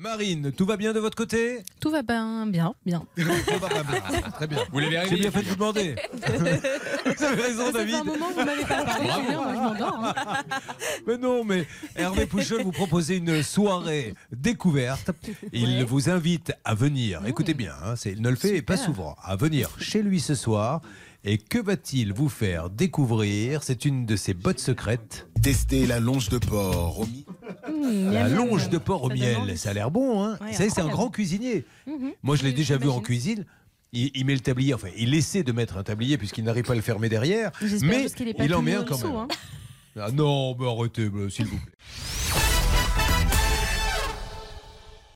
Marine, tout va bien de votre côté Tout va bien, bien, bien. Tout va pas bien. Très bien. Vous l'avez J'ai bien fait de vous demander. vous avez raison, Ça fait David. un moment que vous m'avez pas parlé, Julien, moi je m'endors. hein. Mais non, mais Hervé Pouchol vous propose une soirée découverte. Il Ouais. vous invite à venir. Écoutez bien, hein, c'est- il ne le fait Super. pas souvent. À venir chez lui ce soir. Et que va-t-il vous faire découvrir? C'est une de ses bottes secrètes. Tester la longe de porc au mi- Mmh, La longe de porc au miel. Ça a l'air bon, hein Ouais, Vous savez, c'est un grand cuisinier. Mhm. Moi, je l'ai Oui, déjà vu en cuisine. Il, il met le tablier, enfin, il essaie de mettre un tablier puisqu'il n'arrive pas à le fermer derrière. Mais il en met un quand même. hein. Ah non, mais arrêtez, bah, s'il vous plaît.